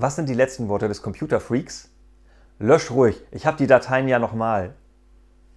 Was sind die letzten Worte des Computerfreaks? Lösch ruhig, ich habe die Dateien ja nochmal.